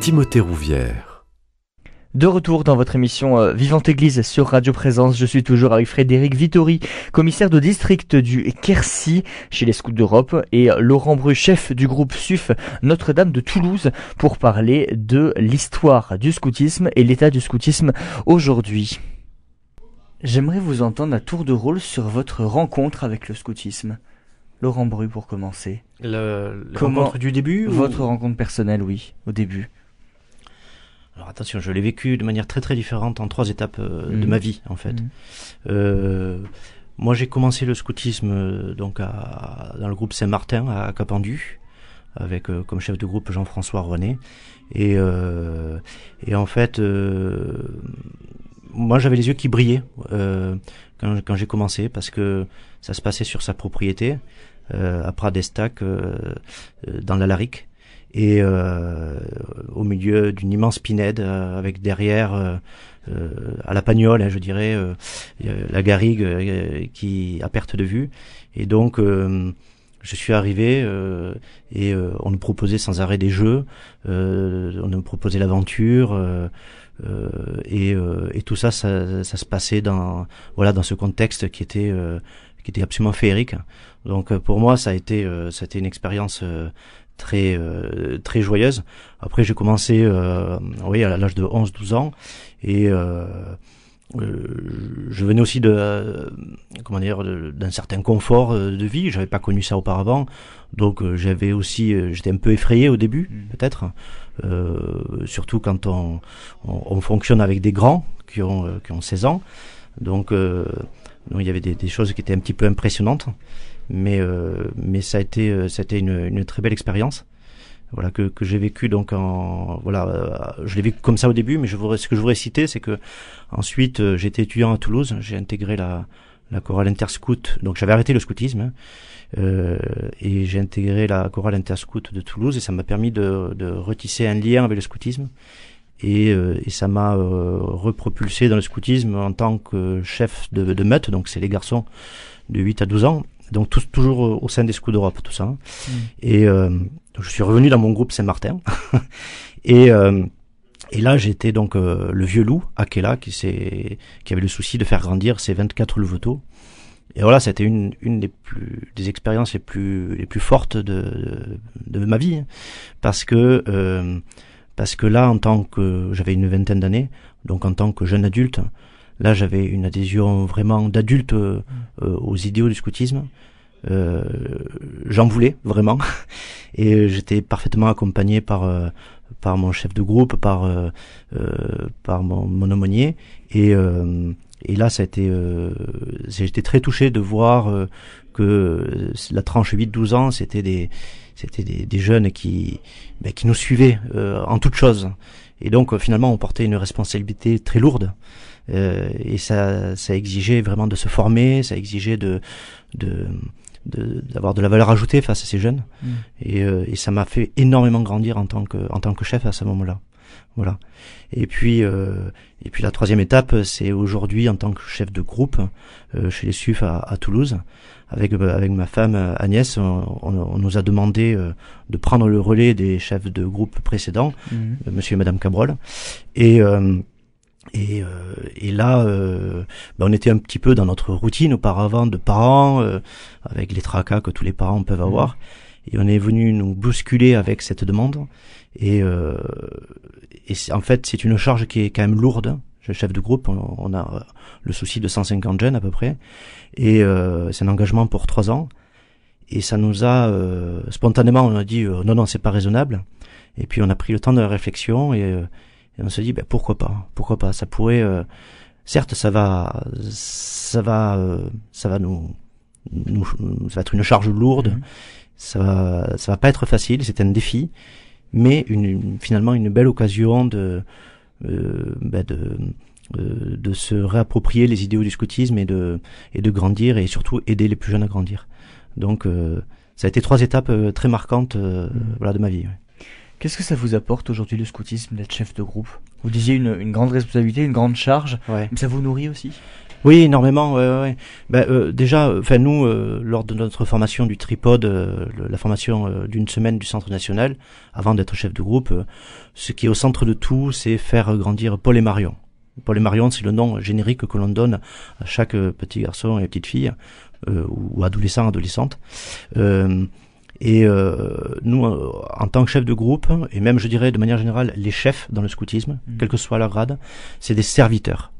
Timothée Rouvière. De retour dans votre émission euh, Vivante Église sur Radio Présence, je suis toujours avec Frédéric Vittori, commissaire de district du Quercy chez les Scouts d'Europe et Laurent Bru, chef du groupe SUF Notre-Dame de Toulouse pour parler de l'histoire du scoutisme et l'état du scoutisme aujourd'hui. J'aimerais vous entendre à tour de rôle sur votre rencontre avec le scoutisme. Laurent Bru pour commencer. Le, le Comment- rencontre du début ou- Votre rencontre personnelle, oui, au début. Alors attention, je l'ai vécu de manière très très différente en trois étapes euh, de Mhm. ma vie en fait. Mhm. Euh, moi j'ai commencé le scoutisme euh, donc à, dans le groupe Saint-Martin à Capendu avec euh, comme chef de groupe Jean-François René et euh, et en fait euh, moi j'avais les yeux qui brillaient euh, quand, quand j'ai commencé parce que ça se passait sur sa propriété euh, à Pradestac dans l'Alaric et euh, au milieu d'une immense pinède euh, avec derrière euh, à la pagnole, hein, je dirais, la garrigue qui à perte de vue. Et donc, je suis arrivé euh, et euh, on nous proposait sans arrêt des jeux, euh, on nous proposait l'aventure. et, et tout ça, ça, ça se passait dans voilà dans ce contexte qui était qui était absolument féerique. Donc pour moi, ça a été ça a été une expérience très euh, très joyeuse. Après, j'ai commencé euh, oui à l'âge de 11-12 ans et euh, euh, je venais aussi de euh, comment dire d'un certain confort euh, de vie. J'avais pas connu ça auparavant, donc j'avais aussi j'étais un peu effrayé au début Mhm. peut-être, euh, surtout quand on, on on fonctionne avec des grands qui ont qui ont 16 ans. Donc euh, donc il y avait des, des choses qui étaient un petit peu impressionnantes, mais euh, mais ça a été euh, ça a été une, une très belle expérience. Voilà que, que j'ai vécu donc en voilà euh, je l'ai vécu comme ça au début mais je voudrais ce que je voudrais citer c'est que ensuite j'étais étudiant à Toulouse j'ai intégré la la chorale interscout donc j'avais arrêté le scoutisme hein, euh, et j'ai intégré la chorale interscout de Toulouse et ça m'a permis de, de retisser un lien avec le scoutisme et, et ça m'a repropulsé dans le scoutisme en tant que chef de, de meute donc c'est les garçons de 8 à 12 ans donc tous, toujours au- au sein des scouts d'Europe tout ça hein. et euh, je suis revenu dans mon groupe Saint-Martin et euh, et là j'étais donc euh, le vieux loup Akela qui qui avait le souci de faire grandir ses 24 louveteaux et voilà c'était une une des plus des expériences les plus les plus fortes de de, de ma vie hein. parce que euh, parce que là en tant que j'avais une vingtaine d'années donc en tant que jeune adulte là j'avais une adhésion vraiment d'adulte euh, euh, aux idéaux du scoutisme euh, j'en voulais vraiment et j'étais parfaitement accompagné par euh, par mon chef de groupe par euh, euh, par mon, mon aumônier et euh, Et là, ça a été, euh, été très touché de voir que la tranche 8-12 ans, c'était des, c'était des, des jeunes qui, ben, qui nous suivaient euh, en toutes choses. Et donc, finalement, on portait une responsabilité très lourde. Euh, et ça, ça exigeait vraiment de se former, ça exigeait de, de, d'avoir de, la valeur ajoutée face à ces jeunes. Mm. Et, euh, et ça m'a fait énormément grandir en tant que, en tant que chef à ce moment-là. Voilà. Et puis, euh, et puis la troisième étape, c'est aujourd'hui en tant que chef de groupe euh, chez les SUF à, à Toulouse. Avec, euh, avec ma femme Agnès, on, on- on nous a demandé euh, de prendre le relais des chefs de groupe précédents, euh, Monsieur et Madame Cabrol. Et, euh, et, euh, et là, euh, ben, on était un petit peu dans notre routine auparavant de parents, euh, avec les tracas que tous les parents peuvent avoir. Et on est venu nous bousculer avec cette demande. Et, euh, et en fait, c'est une charge qui est quand même lourde. Je suis chef de groupe, on, on a euh, le souci de 150 jeunes à peu près. Et euh, c'est un engagement pour trois ans. Et ça nous a, euh, spontanément, on a dit non, non, c'est pas raisonnable. Et puis on a pris le temps de la réflexion et, euh, et on se dit ben, pourquoi pas, pourquoi pas. Ça pourrait, euh, certes, ça va, ça va, euh, ça va nous, nous, ça va être une charge lourde. Mhm. Ça va, ça va pas être facile. C'est un défi, mais une, finalement une belle occasion de, euh, ben, de euh, de se réapproprier les idéaux du scoutisme et de et de grandir et surtout aider les plus jeunes à grandir. Donc euh, ça a été trois étapes euh, très marquantes euh, voilà de ma vie. ouais. Qu'est-ce que ça vous apporte aujourd'hui le scoutisme d'être chef de groupe? Vous disiez une, une grande responsabilité, une grande charge, Ouais. mais ça vous nourrit aussi? Oui, énormément. Ouais, ouais. Ben, euh, déjà, enfin nous, euh, lors de notre formation du tripode, euh, la formation euh, d'une semaine du Centre national, avant d'être chef de groupe, euh, ce qui est au centre de tout, c'est faire grandir Paul et Marion. Paul et Marion, c'est le nom générique que l'on donne à chaque euh, petit garçon et petite fille, euh, ou adolescent, adolescente. Et euh, nous, euh, en tant que chef de groupe, et même je dirais de manière générale, les chefs dans le scoutisme, Mhm. quel que soit leur grade, c'est des serviteurs.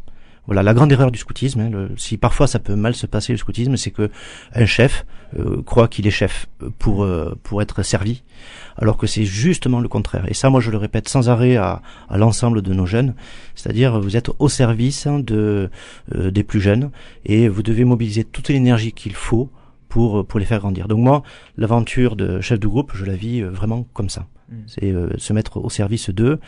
Voilà, la grande erreur du scoutisme, hein, le- si parfois ça peut mal se passer le scoutisme, c'est que un chef euh, croit qu'il est chef pour euh, pour être servi, alors que c'est justement le contraire. Et ça, moi, je le répète sans arrêt à, à l'ensemble de nos jeunes, c'est-à-dire vous êtes au service de euh, des plus jeunes et vous devez mobiliser toute l'énergie qu'il faut pour pour les faire grandir. Donc moi, l'aventure de chef de groupe, je la vis euh, vraiment comme ça. Mm. C'est euh, se mettre au service d'eux.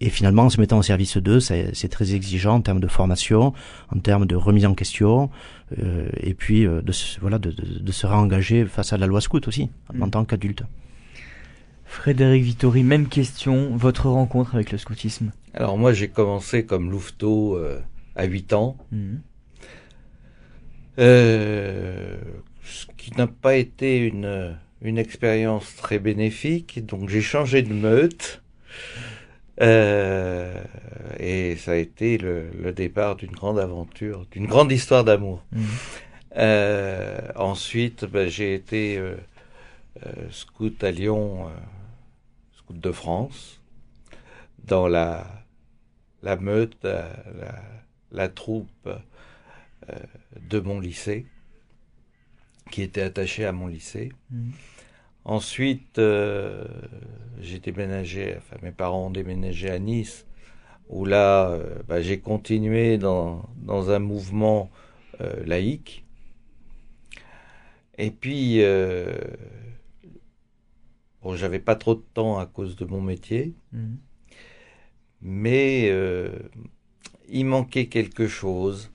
Et finalement, en se mettant au service d'eux, c'est c'est très exigeant en termes de formation, en termes de remise en question, euh, et puis euh, de, se- voilà, de, de, de se réengager face à la loi scout aussi, en Mm. tant qu'adulte. Frédéric Vittori, même question, votre rencontre avec le scoutisme? Alors moi j'ai commencé comme louveteau euh, à 8 ans, Mhm. euh, ce qui n'a pas été une, une expérience très bénéfique, donc j'ai changé de meute. Euh, et ça a été le, le départ d'une grande aventure, d'une grande histoire d'amour. Mhm. Euh, ensuite, ben, j'ai été euh, euh, scout à Lyon, euh, scout de France, dans la, la meute, la, troupe euh, de mon lycée, qui était attachée à mon lycée. Mhm. Ensuite, euh, j'ai déménagé, enfin mes parents ont déménagé à Nice, où là, euh, bah, j'ai continué dans, dans un mouvement euh, laïque. Et puis, bon, j'avais pas trop de temps à cause de mon métier, Mhm. mais il manquait quelque chose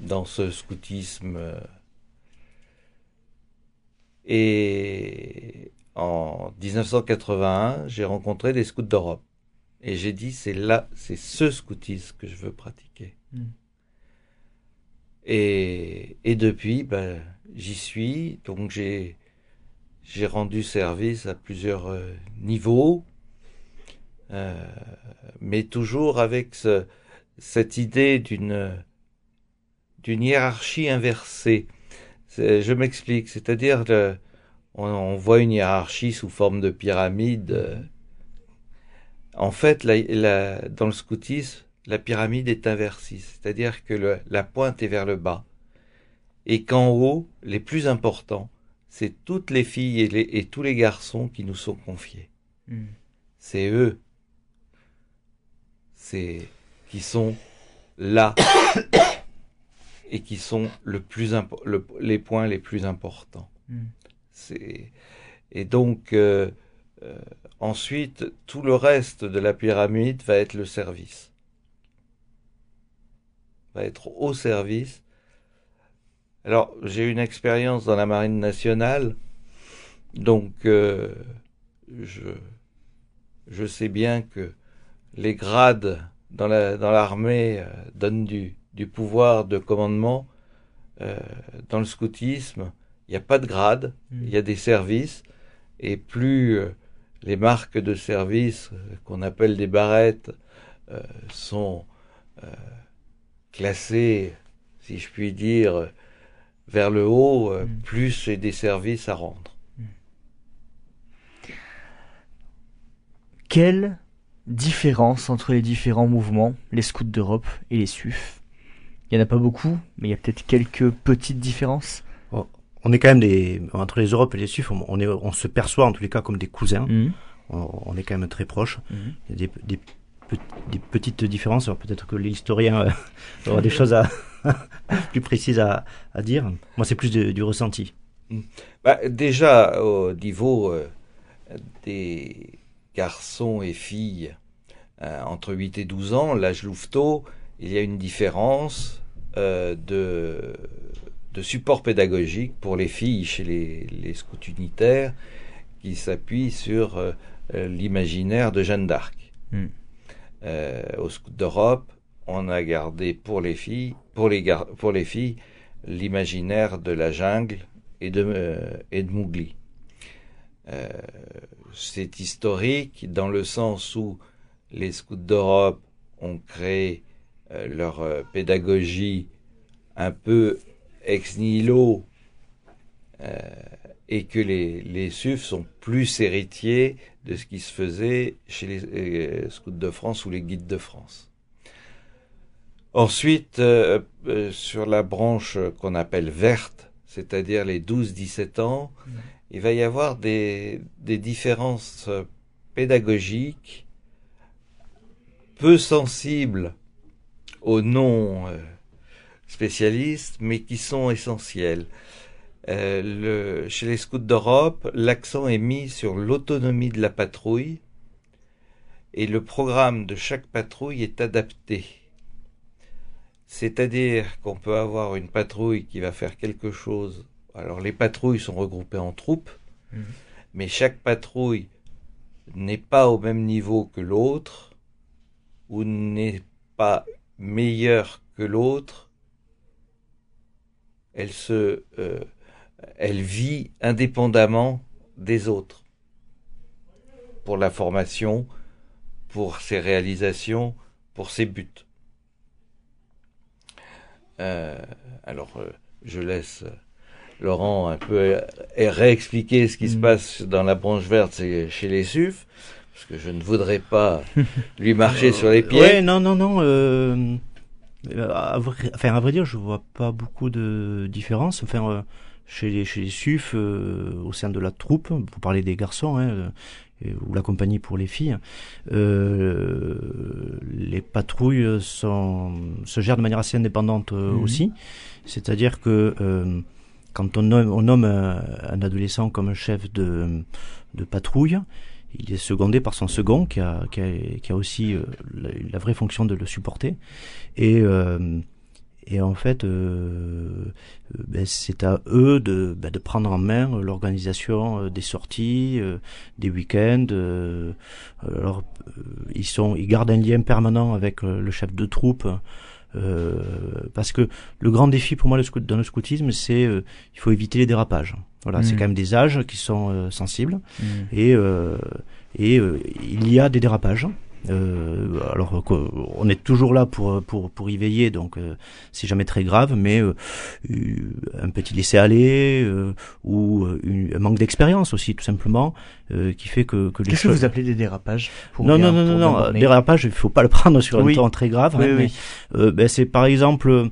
dans ce scoutisme. Et en 1981, j'ai rencontré des scouts d'Europe. Et j'ai dit, c'est là, c'est ce scoutisme que je veux pratiquer. Mm. Et, et depuis, ben, j'y suis. Donc j'ai, j'ai rendu service à plusieurs euh, niveaux. Euh, mais toujours avec ce, cette idée d'une, d'une hiérarchie inversée. Je m'explique, c'est-à-dire le- on, on voit une hiérarchie sous forme de pyramide. euh. En fait, la- la- dans le scoutisme, la pyramide est inversée, c'est-à-dire que le- la pointe est vers le bas, et qu'en haut, les plus importants, c'est toutes les filles et, les- et tous les garçons qui nous sont confiés. Mhm. C'est eux, c'est qui sont là et qui sont le plus impo- le- les points les plus importants. Mm. C'est et donc euh, euh, ensuite tout le reste de la pyramide va être le service, va être au service. Alors j'ai une expérience dans la marine nationale, donc euh, je je sais bien que les grades dans la dans l'armée donnent du du pouvoir de commandement. Euh, dans le scoutisme, il n'y a pas de grade, il y a des services, et plus euh, les marques de service euh, qu'on appelle des barrettes sont classées, si je puis dire, vers le haut, euh, Mm. plus c'est des services à rendre. Quelle différence entre les différents mouvements, les scouts d'Europe et les SUF Il n'y en a pas beaucoup, mais il y a peut-être quelques petites différences. On est quand même des entre les Europes et les SUF, on, on est, on se perçoit en tous les cas comme des cousins. Mhm. On, on est quand même très proches. Mhm. Il y a des, des, pe- des petites différences. Alors peut-être que l'historien euh, aura des choses à plus précises à, à dire. Moi, c'est plus de- du ressenti. Bah, déjà, au niveau euh, des garçons et filles euh, entre 8 et 12 ans, l'âge louveteau, il y a une différence euh, de, de support pédagogique pour les filles chez les, les scouts unitaires qui s'appuie sur euh, l'imaginaire de Jeanne d'Arc. Mm. Euh, au scout d'Europe, on a gardé pour les filles, pour les, gar- pour les filles, l'imaginaire de la jungle et de, euh, et de Mowgli. Euh, c'est historique dans le sens où les scouts d'Europe ont créé leur euh, pédagogie un peu ex nihilo euh, et que les, les SUF sont plus héritiers de ce qui se faisait chez les euh, scouts de France ou les guides de France. Ensuite, euh, euh, sur la branche qu'on appelle verte, c'est-à-dire les 12-17 ans, il va y avoir des, des différences euh, pédagogiques peu sensibles aux non euh, spécialistes, mais qui sont essentielles. Euh, le, chez les scouts d'Europe, l'accent est mis sur l'autonomie de la patrouille et le programme de chaque patrouille est adapté. C'est-à-dire qu'on peut avoir une patrouille qui va faire quelque chose. Alors les patrouilles sont regroupées en troupes, Mhm. mais chaque patrouille n'est pas au même niveau que l'autre ou n'est pas meilleure que l'autre. Elle se, euh, elle vit indépendamment des autres pour la formation, pour ses réalisations, pour ses buts. Euh, alors, euh, je laisse Laurent un peu réexpliquer ce qui se Mm. passe dans la branche verte chez les SUF, parce que je ne voudrais pas lui marcher sur les pieds. Ouais, non, non, non. Euh, à, vrai, enfin, à vrai dire, je vois pas beaucoup de différence. Enfin, euh, chez les chez les SUF, euh, au sein de la troupe, vous parlez des garçons, hein, euh, ou la compagnie pour les filles, euh, les patrouilles sont, se gèrent de manière assez indépendante Mhm. aussi. C'est-à-dire que euh, quand on nomme, on nomme un, un adolescent comme chef de, de patrouille, il est secondé par son second qui a, qui a, qui a aussi euh, la, vraie fonction de le supporter. Et, euh, et en fait, euh, euh, ben, c'est à eux de, ben, de prendre en main l'organisation euh, des sorties, des week-ends. alors, ils sont, ils gardent un lien permanent avec le chef de troupe. parce que le grand défi pour moi dans le scoutisme, c'est il faut éviter les dérapages. Voilà, c'est Mhm. quand même des âges qui sont euh, sensibles Mhm. et euh, et euh, il y a des dérapages. Euh, alors quoi, on est toujours là pour pour pour y veiller, donc euh, c'est jamais très grave, mais euh, euh, un petit laisser aller euh, ou euh, une- un manque d'expérience aussi tout simplement euh, qui fait que que les Qu'est-ce que vous appelez des dérapages pour non, bien- non, non, non, non, dérapage, il faut pas le prendre sur Oui. un ton très grave. Oui, hein, oui. mais, euh, ben, c'est par exemple euh,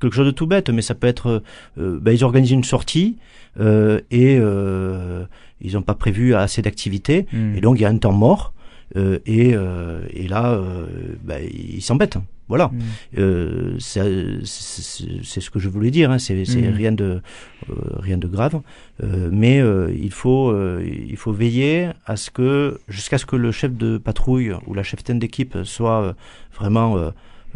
quelque chose de tout bête, mais ça peut être, euh, ben, ils organisent une sortie euh, et euh, ils n'ont pas prévu assez d'activités, Mhm. et donc il y a un temps mort. euh, et, euh, et là, ben, ils s'embêtent. voilà, Mm. euh, c'est ce que je voulais dire. Hein. C'est Mhm. rien de rien de grave, Euh, mais euh, il faut euh, il faut veiller à ce que jusqu'à ce que le chef de patrouille ou la cheftaine d'équipe soit euh, vraiment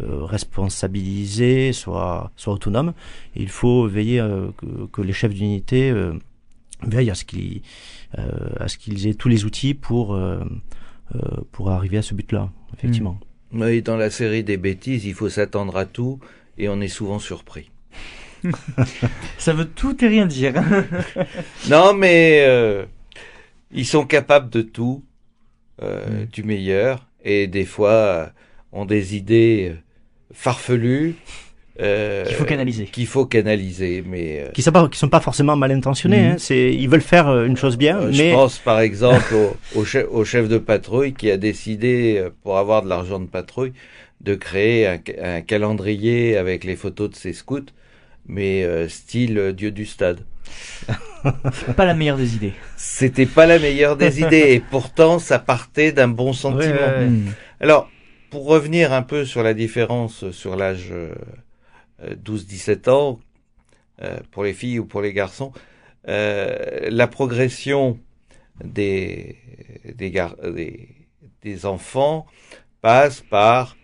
euh, euh, responsabilisé, soit soit autonome. Il faut veiller euh, que, que les chefs d'unité euh, veillent à ce qu'ils euh, à ce qu'ils aient tous les outils pour pour arriver à ce but-là. Effectivement. Oui, dans la série des bêtises, il faut s'attendre à tout et on est souvent surpris. Ça veut tout et rien dire. Non, mais euh, ils sont capables de tout, euh, Mm. du meilleur, et des fois ont des idées farfelues euh, Qu'il faut canaliser. qu'il faut canaliser. Mais euh, qui sont pas qui sont pas forcément mal intentionnés. Mhm. hein. C'est ils veulent faire euh, une chose bien, euh, mais je pense par exemple au, au, chef, au chef de patrouille qui a décidé, euh, pour avoir de l'argent de patrouille, de créer un, un calendrier avec les photos de ses scouts, mais euh, style euh, Dieu du stade. Pas la meilleure des idées. C'était pas la meilleure des idées, et pourtant ça partait d'un bon sentiment. Ouais, ouais, ouais. Mm. Alors, pour revenir un peu sur la différence sur l'âge euh, euh, 12-17 ans, euh, pour les filles ou pour les garçons, euh, la progression des, des, gar- des, des enfants passe par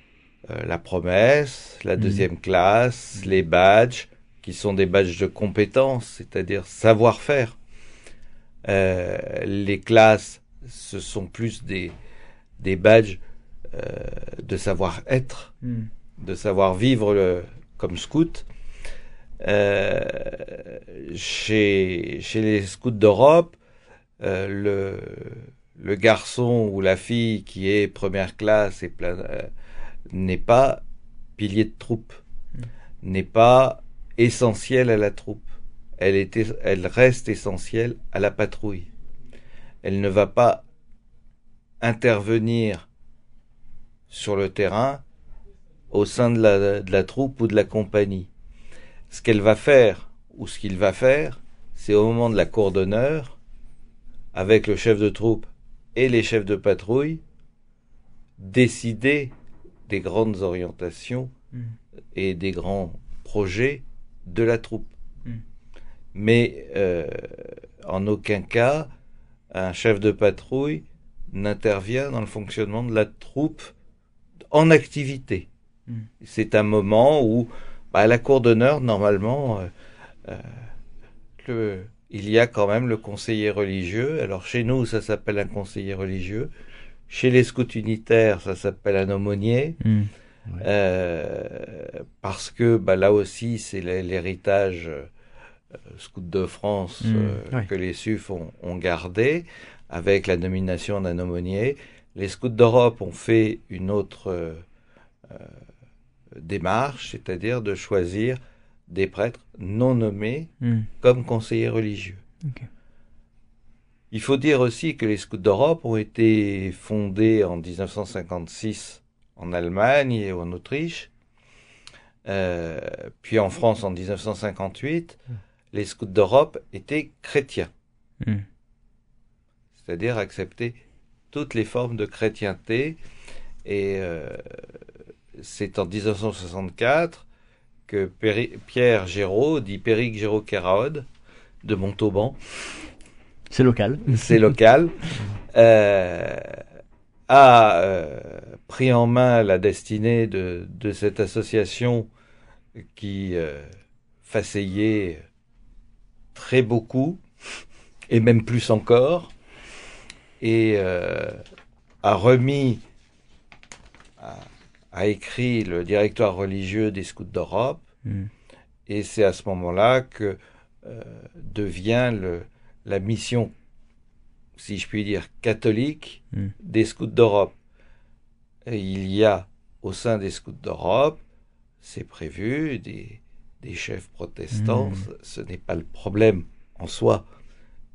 euh, la promesse, la Mhm. deuxième classe, les badges, qui sont des badges de compétences, c'est-à-dire savoir-faire. Euh, les classes, ce sont plus des, des badges euh, de savoir-être, Mm. de savoir vivre le, comme scout. Euh, chez, chez les scouts d'Europe, euh, le, le garçon ou la fille qui est première classe et plein, euh, n'est pas pilier de troupe, n'est pas essentiel à la troupe. Elle, est, elle reste essentielle à la patrouille. Elle ne va pas intervenir sur le terrain au sein de la, de la troupe ou de la compagnie. Ce qu'elle va faire, ou ce qu'il va faire, c'est au moment de la cour d'honneur, avec le chef de troupe et les chefs de patrouille, décider des grandes orientations Mm. et des grands projets de la troupe. Mm. Mais euh, en aucun cas, un chef de patrouille n'intervient dans le fonctionnement de la troupe en activité. Mm. C'est un moment où, bah, à la cour d'honneur, normalement, euh, euh, le- il y a quand même le conseiller religieux. Alors chez nous, ça s'appelle un conseiller religieux. Chez les scouts unitaires, ça s'appelle un aumônier. Mm. Euh, parce que bah, là aussi, c'est l'hé- l'héritage euh, scout de France Mm, euh, ouais. que les SUF ont, ont gardé avec la nomination d'un aumônier. Les scouts d'Europe ont fait une autre euh, euh, démarche, c'est-à-dire de choisir des prêtres non nommés Mm. comme conseillers religieux. Il faut dire aussi que les scouts d'Europe ont été fondés en 1956 en Allemagne et en Autriche, euh, puis en France en 1958. Les scouts d'Europe étaient chrétiens, Mm. c'est-à-dire accepter toutes les formes de chrétienté. Et euh, c'est en 1964 que Péri- Pierre Géraud, dit Péric Géraud-Kéraode, de Montauban, C'est local. c'est local, euh, a euh, pris en main la destinée de, de cette association qui euh, très beaucoup, et même plus encore, et euh, a remis, a, a écrit le directoire religieux des scouts d'Europe, Mm. et c'est à ce moment-là que euh, devient le, la mission, si je puis dire, catholique Mm. des scouts d'Europe. Il y a au sein des scouts d'Europe, c'est prévu, des, des chefs protestants. Mm. Ce, ce n'est pas le problème en soi,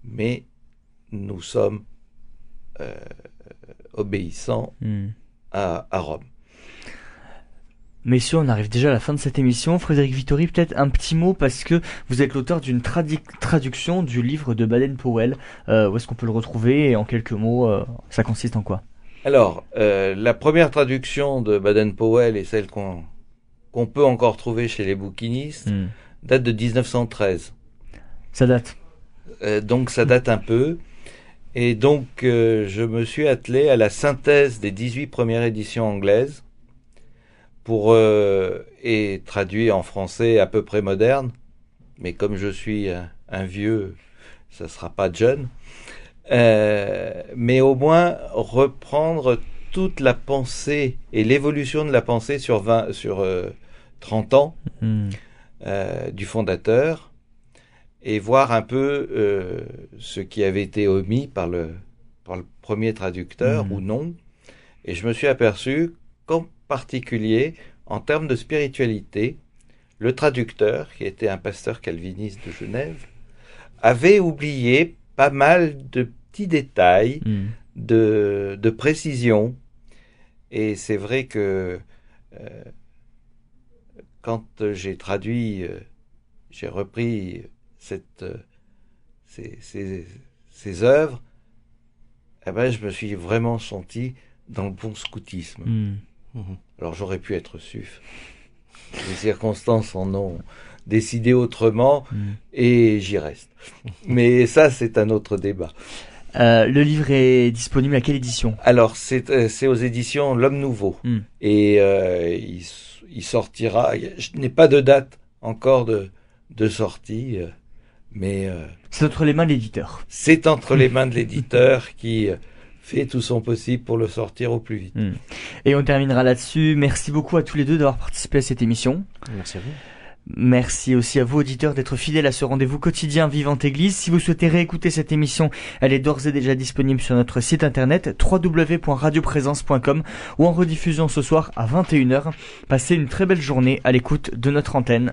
mais nous sommes euh, obéissants Mm. à, à Rome. Messieurs, on arrive déjà à la fin de cette émission. Frédéric Vittori, peut-être un petit mot parce que vous êtes l'auteur d'une traduction du livre de Baden-Powell. Euh, où est-ce qu'on peut le retrouver et en quelques mots, euh, ça consiste en quoi? Alors, la première traduction de Baden-Powell et celle qu'on qu'on peut encore trouver chez les bouquinistes Hmm. date de 1913. Ça date. Donc ça date un peu. Et donc euh, je me suis attelé à la synthèse des 18 premières éditions anglaises pour euh, et traduit en français à peu près moderne. Mais comme je suis un, un vieux, ça sera pas jeune. Euh, mais au moins reprendre toute la pensée et l'évolution de la pensée sur 20, sur euh, 30 ans Hmm. euh, du fondateur et voir un peu euh, ce qui avait été omis par le, par le premier traducteur Mhm. ou non. Et je me suis aperçu qu'en particulier, en termes de spiritualité, le traducteur, qui était un pasteur calviniste de Genève, avait oublié pas mal de petits détails, Hmm. de, de précision. Et c'est vrai que euh, quand j'ai traduit, euh, j'ai repris cette, euh, ces, ces, ces œuvres, eh ben, je me suis vraiment senti dans le bon scoutisme. Hmm. Mhm. Alors j'aurais pu être SUF. Les circonstances en ont décidé autrement Hmm. et j'y reste. Mais ça, c'est un autre débat. Euh, le livre est disponible à quelle édition? Alors, c'est euh, c'est aux éditions L'Homme Nouveau. Hmm. Et euh, il, il sortira. Je n'ai pas de date encore de, de sortie, euh, mais euh, C'est entre les mains de l'éditeur. c'est entre les mains de l'éditeur qui euh, fait tout son possible pour le sortir au plus vite. Et on terminera là-dessus. Merci beaucoup à tous les deux d'avoir participé à cette émission. Merci à vous. Merci aussi à vous auditeurs d'être fidèles à ce rendez-vous quotidien Vivante Église. Si vous souhaitez réécouter cette émission, elle est d'ores et déjà disponible sur notre site internet www.radioprésence.com ou en rediffusion ce soir à 21h. Passez une très belle journée à l'écoute de notre antenne.